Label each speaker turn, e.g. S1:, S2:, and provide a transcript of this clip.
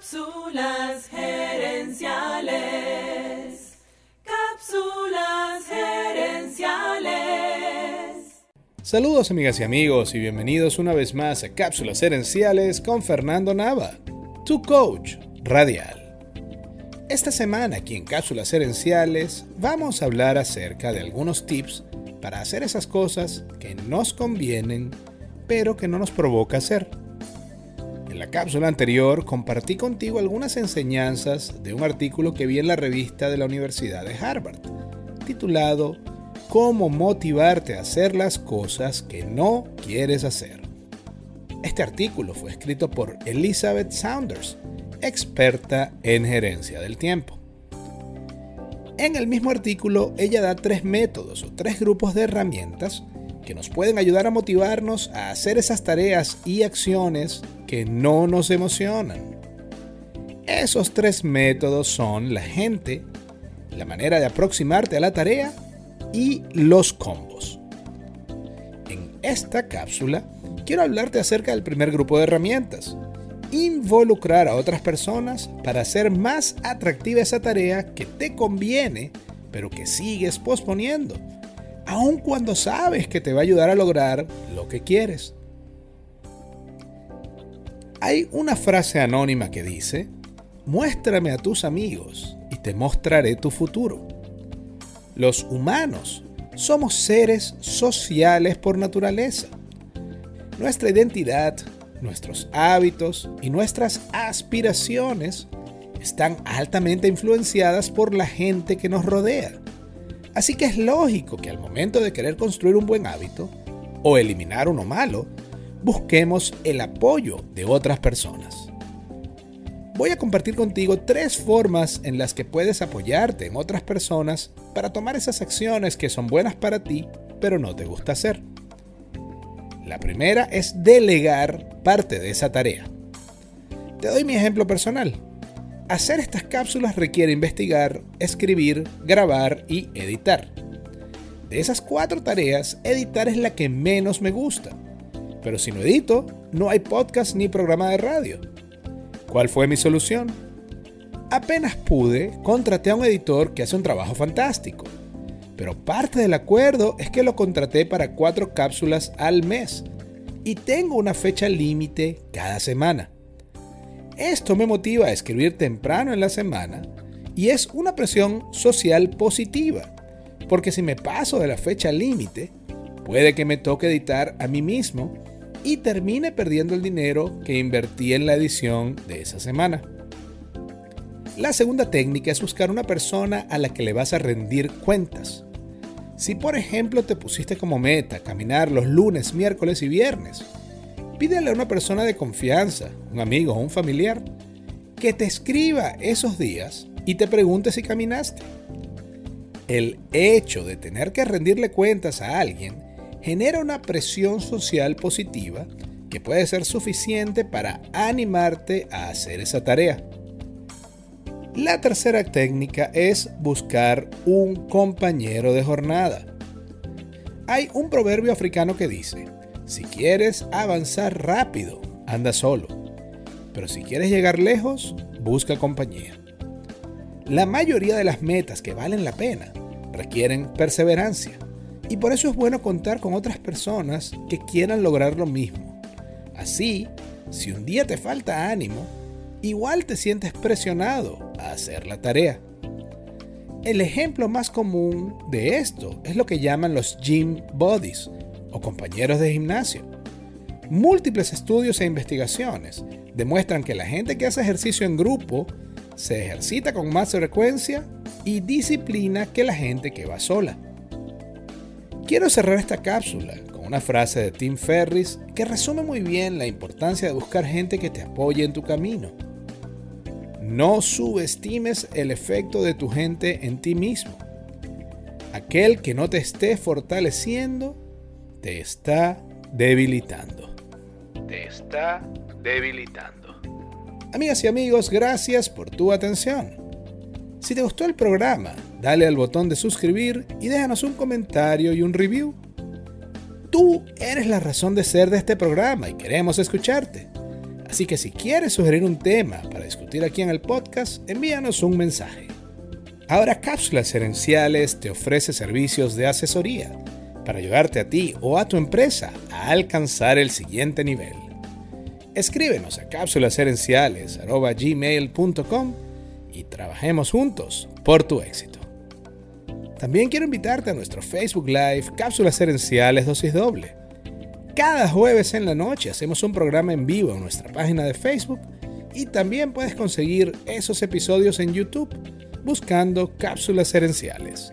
S1: Cápsulas gerenciales. Cápsulas gerenciales.
S2: Saludos amigas y amigos y bienvenidos una vez más a Cápsulas gerenciales con Fernando Nava, tu coach radial. Esta semana aquí en Cápsulas gerenciales vamos a hablar acerca de algunos tips para hacer esas cosas que nos convienen pero que no nos provoca hacer la cápsula anterior compartí contigo algunas enseñanzas de un artículo que vi en la revista de la Universidad de Harvard, titulado Cómo motivarte a hacer las cosas que no quieres hacer. Este artículo fue escrito por Elizabeth Saunders, experta en gerencia del tiempo. En el mismo artículo, ella da tres métodos o tres grupos de herramientas que nos pueden ayudar a motivarnos a hacer esas tareas y acciones que no nos emocionan. Esos tres métodos son la gente, la manera de aproximarte a la tarea y los combos. En esta cápsula quiero hablarte acerca del primer grupo de herramientas. Involucrar a otras personas para hacer más atractiva esa tarea que te conviene, pero que sigues posponiendo, aun cuando sabes que te va a ayudar a lograr lo que quieres. Hay una frase anónima que dice, muéstrame a tus amigos y te mostraré tu futuro. Los humanos somos seres sociales por naturaleza. Nuestra identidad, nuestros hábitos y nuestras aspiraciones están altamente influenciadas por la gente que nos rodea. Así que es lógico que al momento de querer construir un buen hábito o eliminar uno malo, busquemos el apoyo de otras personas. Voy a compartir contigo tres formas en las que puedes apoyarte en otras personas para tomar esas acciones que son buenas para ti, pero no te gusta hacer. La primera es delegar parte de esa tarea. Te doy mi ejemplo personal. Hacer estas cápsulas requiere investigar, escribir, grabar y editar. De esas cuatro tareas, editar es la que menos me gusta pero si no edito, no hay podcast ni programa de radio. ¿Cuál fue mi solución? Apenas pude, contraté a un editor que hace un trabajo fantástico. Pero parte del acuerdo es que lo contraté para cuatro cápsulas al mes y tengo una fecha límite cada semana. Esto me motiva a escribir temprano en la semana y es una presión social positiva, porque si me paso de la fecha límite, puede que me toque editar a mí mismo y termine perdiendo el dinero que invertí en la edición de esa semana. La segunda técnica es buscar una persona a la que le vas a rendir cuentas. Si por ejemplo te pusiste como meta caminar los lunes, miércoles y viernes, pídele a una persona de confianza, un amigo o un familiar, que te escriba esos días y te pregunte si caminaste. El hecho de tener que rendirle cuentas a alguien genera una presión social positiva que puede ser suficiente para animarte a hacer esa tarea. La tercera técnica es buscar un compañero de jornada. Hay un proverbio africano que dice, si quieres avanzar rápido, anda solo, pero si quieres llegar lejos, busca compañía. La mayoría de las metas que valen la pena requieren perseverancia y por eso es bueno contar con otras personas que quieran lograr lo mismo. Así, si un día te falta ánimo, igual te sientes presionado a hacer la tarea. El ejemplo más común de esto es lo que llaman los gym buddies o compañeros de gimnasio. Múltiples estudios e investigaciones demuestran que la gente que hace ejercicio en grupo se ejercita con más frecuencia y disciplina que la gente que va sola. Quiero cerrar esta cápsula con una frase de Tim Ferris que resume muy bien la importancia de buscar gente que te apoye en tu camino. No subestimes el efecto de tu gente en ti mismo. Aquel que no te esté fortaleciendo, te está debilitando. Te está debilitando. Amigas y amigos, gracias por tu atención. Si te gustó el programa, dale al botón de suscribir y déjanos un comentario y un review. Tú eres la razón de ser de este programa y queremos escucharte. Así que si quieres sugerir un tema para discutir aquí en el podcast, envíanos un mensaje. Ahora Cápsulas Herenciales te ofrece servicios de asesoría para ayudarte a ti o a tu empresa a alcanzar el siguiente nivel. Escríbenos a cápsulasherenciales.gmail.com y trabajemos juntos por tu éxito. También quiero invitarte a nuestro Facebook Live Cápsulas Herenciales Dosis Doble cada jueves en la noche hacemos un programa en vivo en nuestra página de Facebook y también puedes conseguir esos episodios en YouTube buscando cápsulas herenciales.